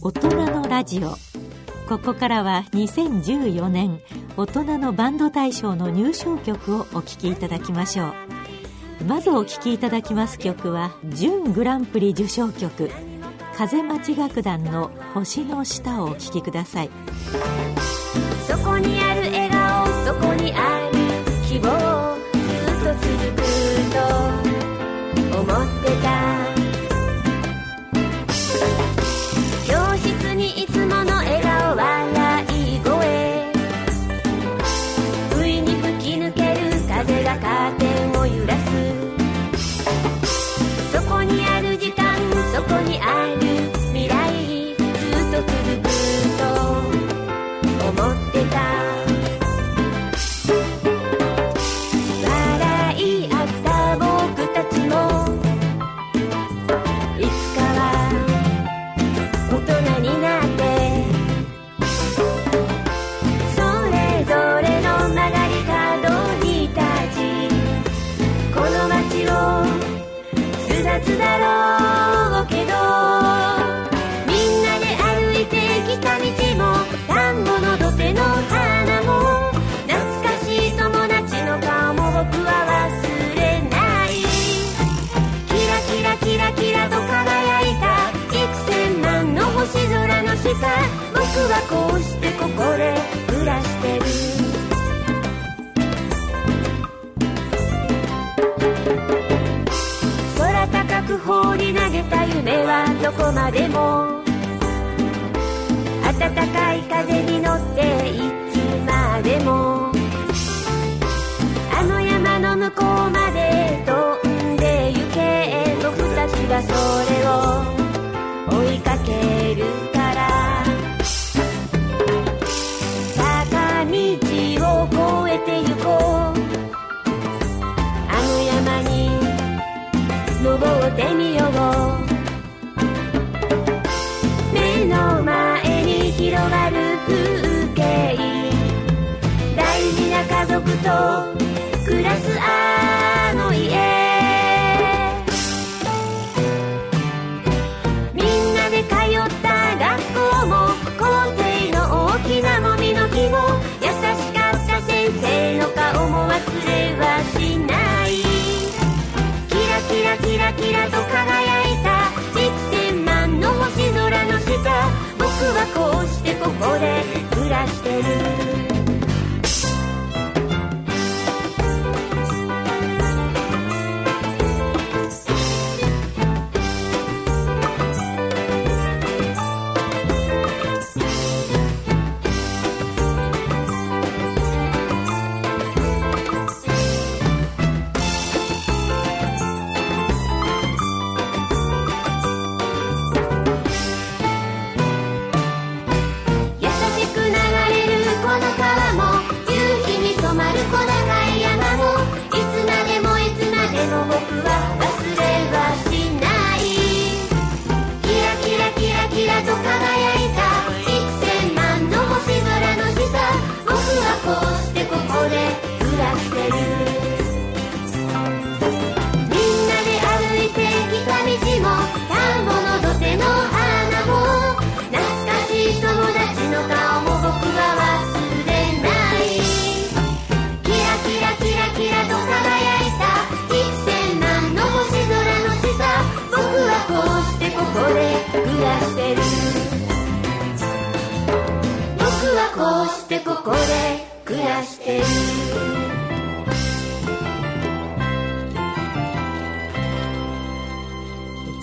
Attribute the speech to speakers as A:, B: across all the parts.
A: 大人のラジオ。ここからは2014年大人のバンド大賞の入賞曲をお聴きいただきましょう。まずお聴きいただきます曲は準グランプリ受賞曲風待ち楽団の星の下をお聴きください。
B: そこにある笑顔そこにある希望ずっと続くと思ってた。どこまでも。暖かい風に乗っていつまでも。あの山の向こうまで飛んで行け。僕たちはそれを。追いかけるから。坂道を越えて行こう。あの山に登ってみよう。族と暮らすあの家。みんなで通った学校も校庭の大きなもみの木も優しかった先生の顔も忘れはしない。キラキラキラキラと輝いた幾千万の星空の下。僕はこうしてここで暮らし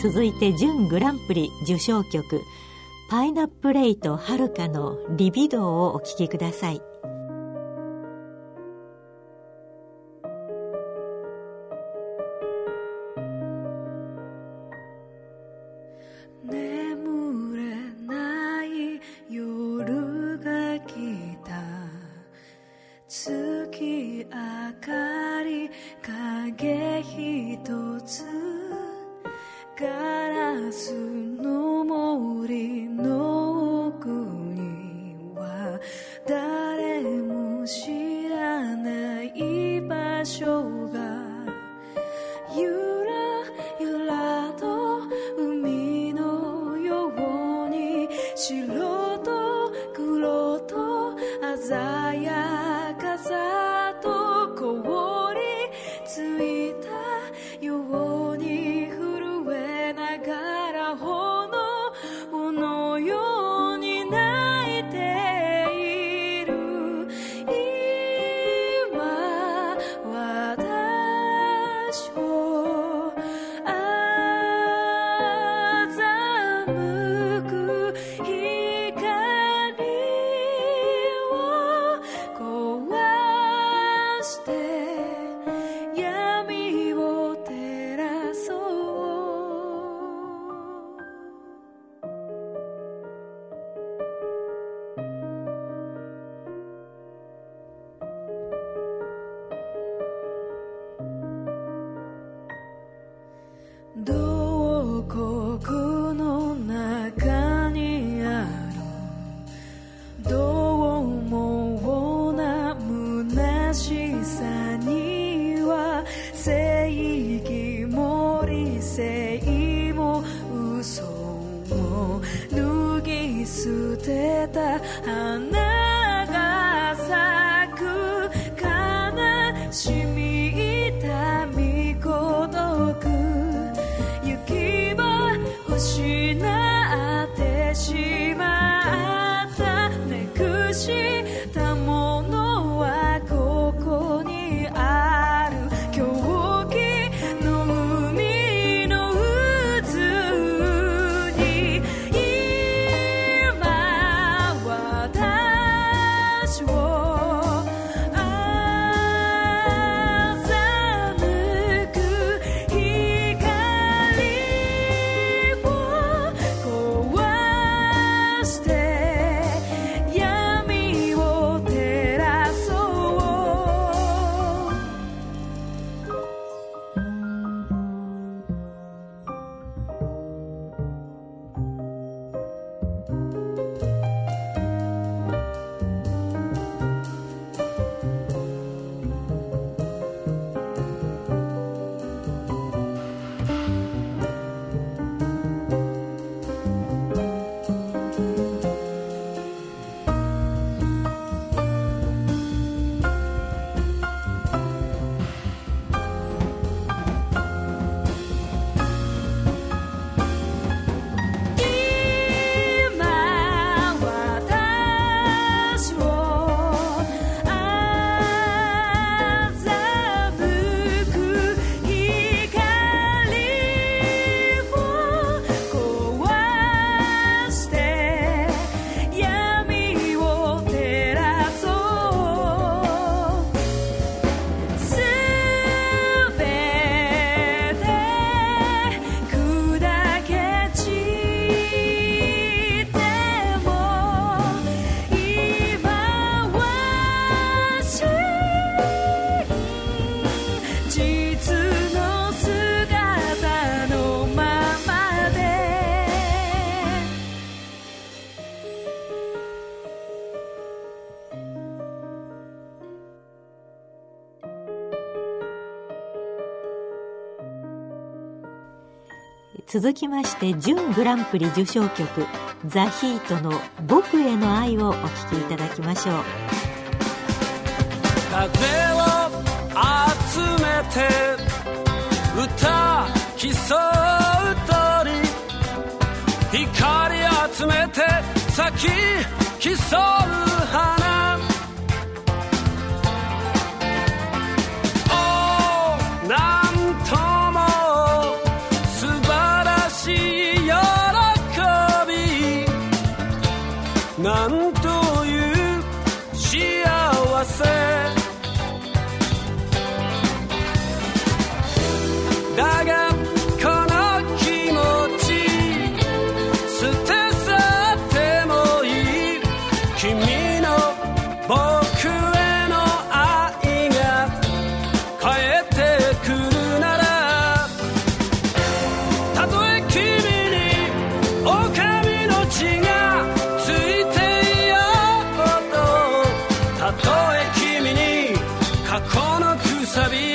A: 続いて準グランプリ受賞曲パイナップレイとはるかのリビドーをお聴きください。
C: 捨てた花
A: 続きまして準グランプリ受賞曲「ザ・ヒートの僕への愛」をお聴きいただきましょう。
D: 風を集めて歌競う鳥。光集めて咲き競う花。たとえ君に過去のくさび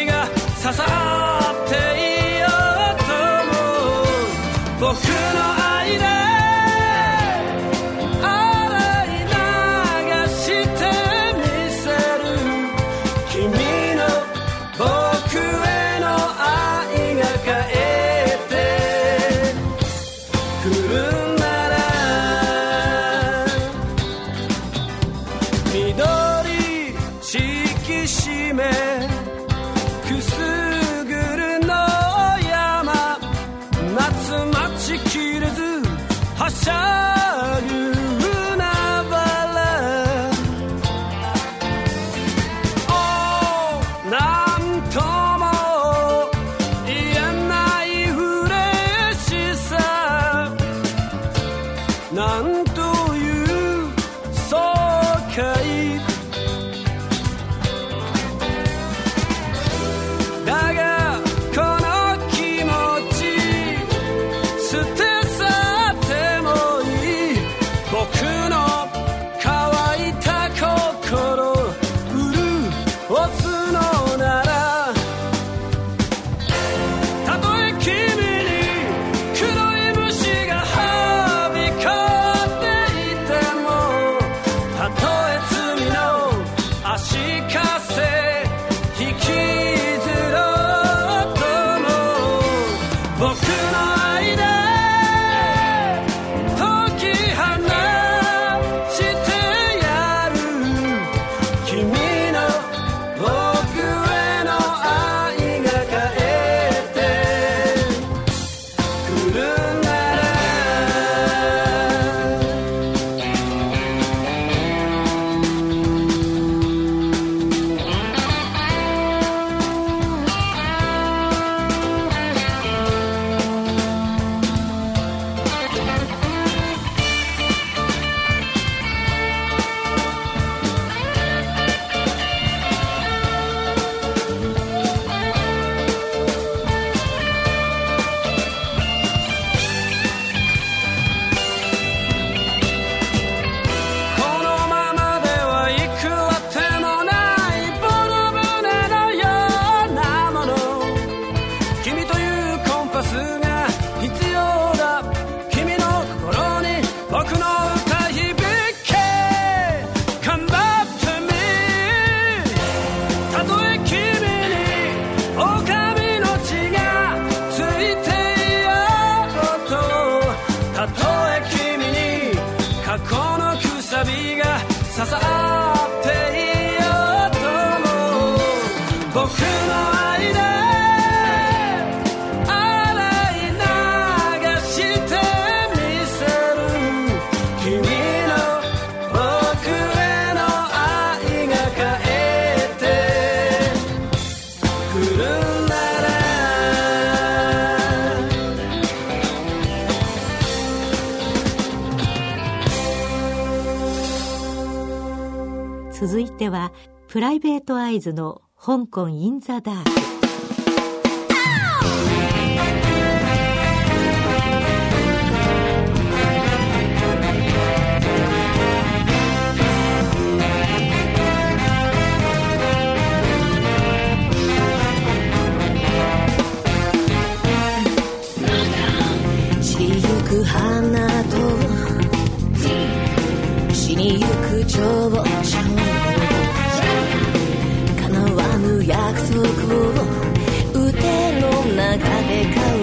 A: 続いてはプライベートアイズの香港インザダーク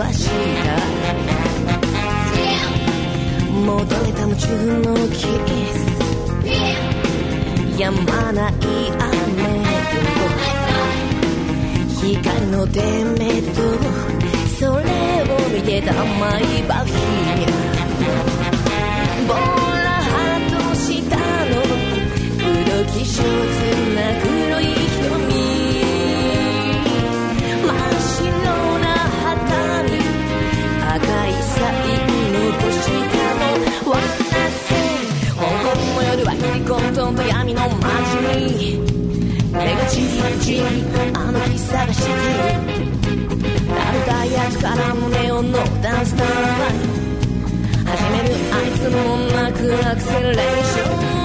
E: 戻れた夢中のキスやまない雨と光のデメとそれを見てたマイバフィーボラハートしたの動きショーツなく混沌と闇の街に目がちりちりあの日探してる誰だやつから胸をンのダンスター始めるあいつもなくアクセレーション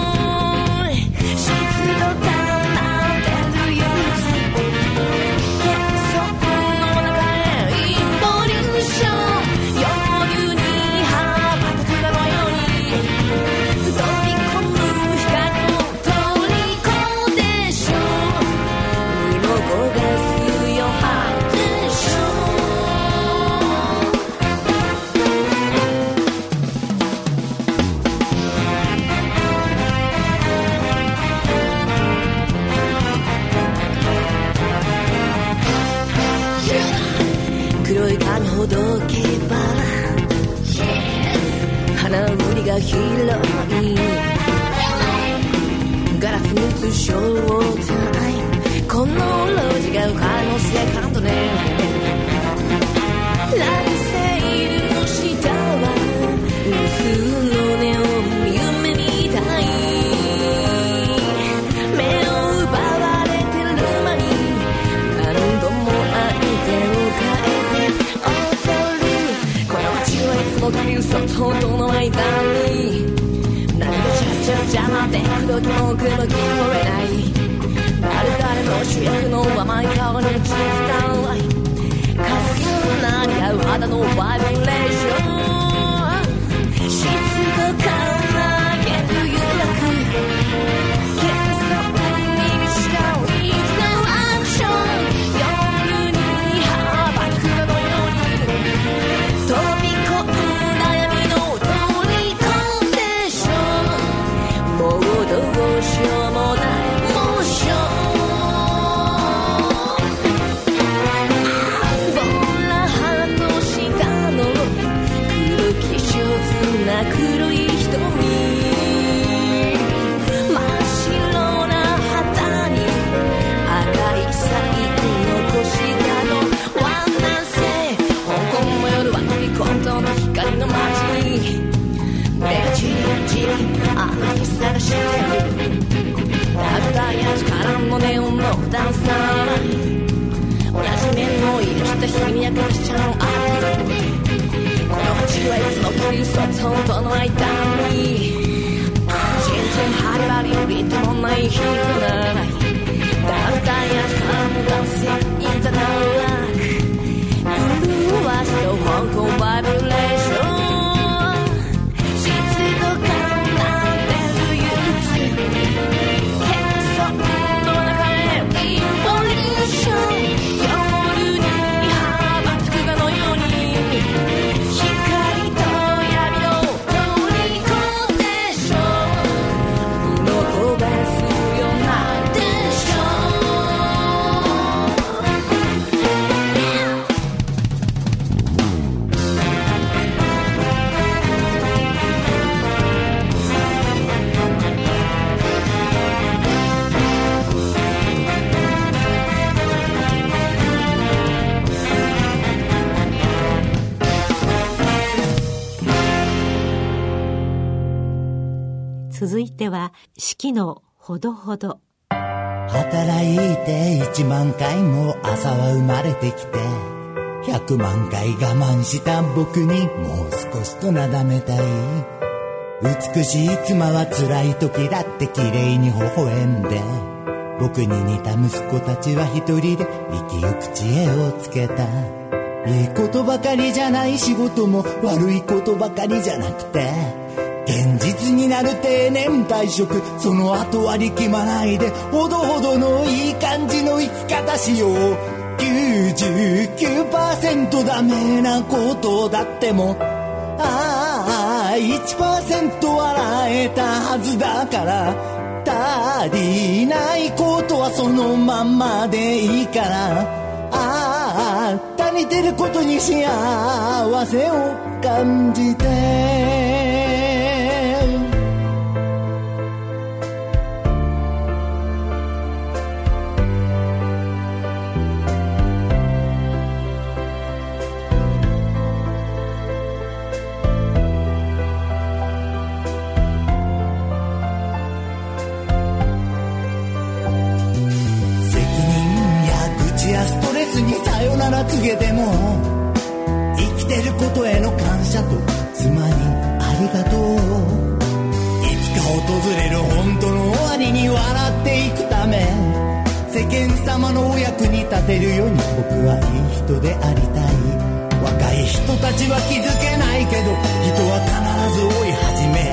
E: 届けば花売りが広い。ガラスに映ショータイムこの路地が浮他の世界とね。そっと音の間に。何がちゃっちゃ邪魔で口説き文句も聞こえない誰々の主役の甘い顔に気ーフタウかすかなり合う肌のバイブレーション
A: 続いては四季のほどほど。
F: 働いて一万回も朝は生まれてきて百万回我慢した僕にもう少しとなだめたい。美しい妻は辛い時だって綺麗に微笑んで僕に似た息子たちは一人で生きゆく知恵をつけた。いいことばかりじゃない仕事も悪いことばかりじゃなくて現実になる定年退職その後は力まないでほどほどのいい感じの生き方しよう。99%ダメなことだっても。ああ1%笑えたはずだから。足りないことはそのまんまでいいから。ああ足りてることに幸せを感じて。さよなら告げても生きてることへの感謝と妻にありがとういつか訪れる本当の終わりに笑っていくため世間様のお役に立てるように僕はいい人でありたい若い人たちは気づけないけど人は必ず追い始め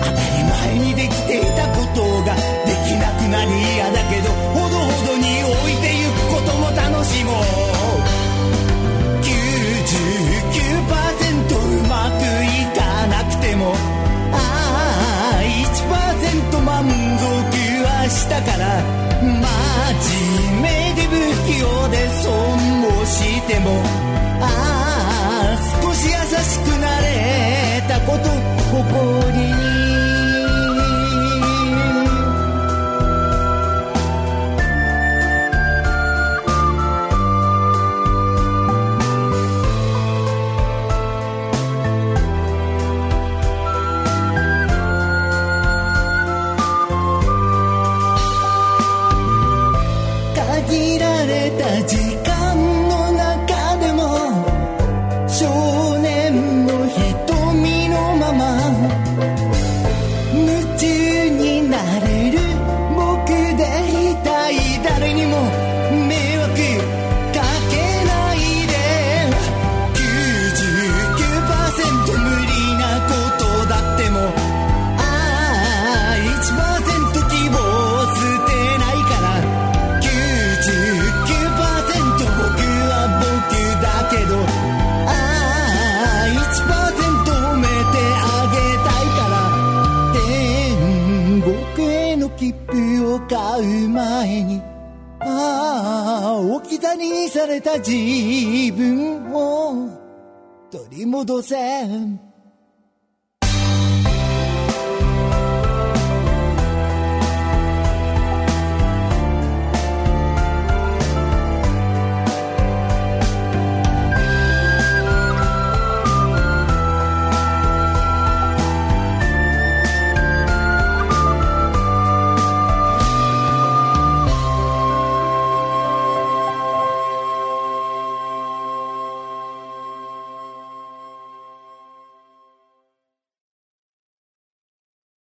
F: 当たり前にできていたことができなくなり嫌だけどほどほどに置いてゆくことも楽しもう。前にああ置き去りにされた自分を取り戻せ